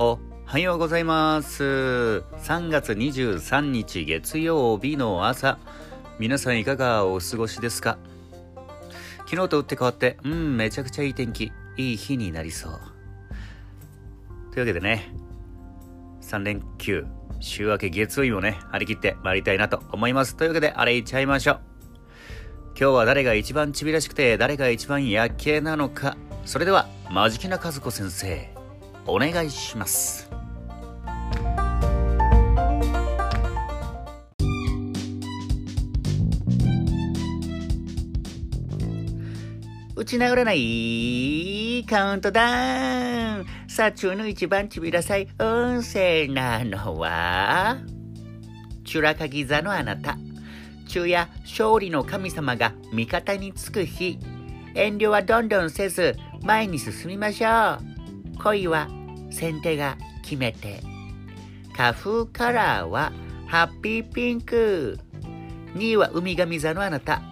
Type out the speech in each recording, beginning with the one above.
おはようございます。3月23日月曜日の朝。皆さんいかがお過ごしですか？昨日と打って変わって、うん、めちゃくちゃいい天気、いい日になりそう。というわけでね、3連休、週明け月曜日もね、張り切って参りたいなと思います。というわけで、あれいっちゃいましょう。今日は誰が一番ちびらしくて、誰が一番夜景なのか。それでは、マジキな和子先生、お願いします。打ち直らないカウントダウンさあ、中の一番ちびらさい運勢なのはチュラカギ座のあなた。昼夜勝利の神様が味方につく日。遠慮はどんどんせず前に進みましょう。恋は先手が決めて。花風カラーはハッピーピンク。2位は海神座のあなた。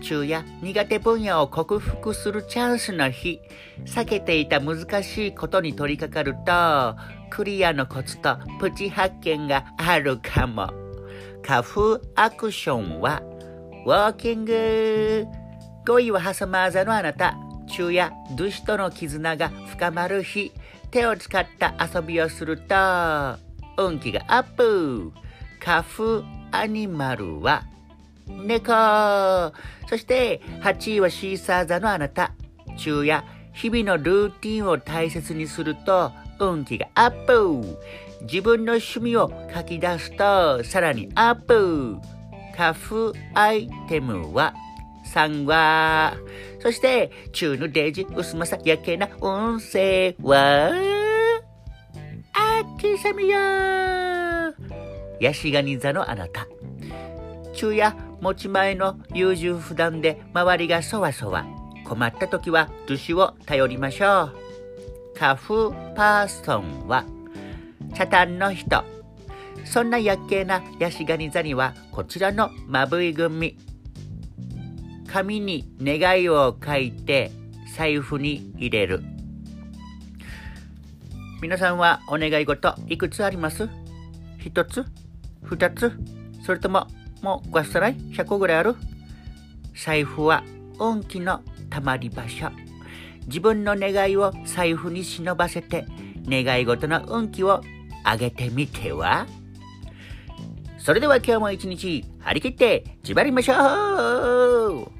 昼夜苦手分野を克服するチャンスの日。避けていた難しいことに取り掛かると、クリアのコツとプチ発見があるかも。花風アクションは、ウォーキング。5位はハサマー座のあなた。昼夜、ドゥシとの絆が深まる日。手を使った遊びをすると、運気がアップ。花風アニマルは、猫。そして、8位はシーサー座のあなた。昼夜、日々のルーティンを大切にすると、運気がアップ。自分の趣味を書き出すと、さらにアップ。花風アイテムは、サンワそして、中のデジ、薄まさやけな運勢は、秋雨よヤシガニ座のあなた。昼夜、持ち前の優柔不断で周りがそわそわ。困った時は、寿司を頼りましょう。花風パーソンは、茶炭の人。そんなやっけなヤシガニ座には、こちらのまぶい組。紙に願いを書いて、財布に入れる。皆さんはお願い事いくつあります？一つ二つそれとももうごっさらい100個ぐらいある？財布は運気のたまり場所。自分の願いを財布に忍ばせて願い事の運気を上げてみては？それでは今日も一日張り切って縛りましょう。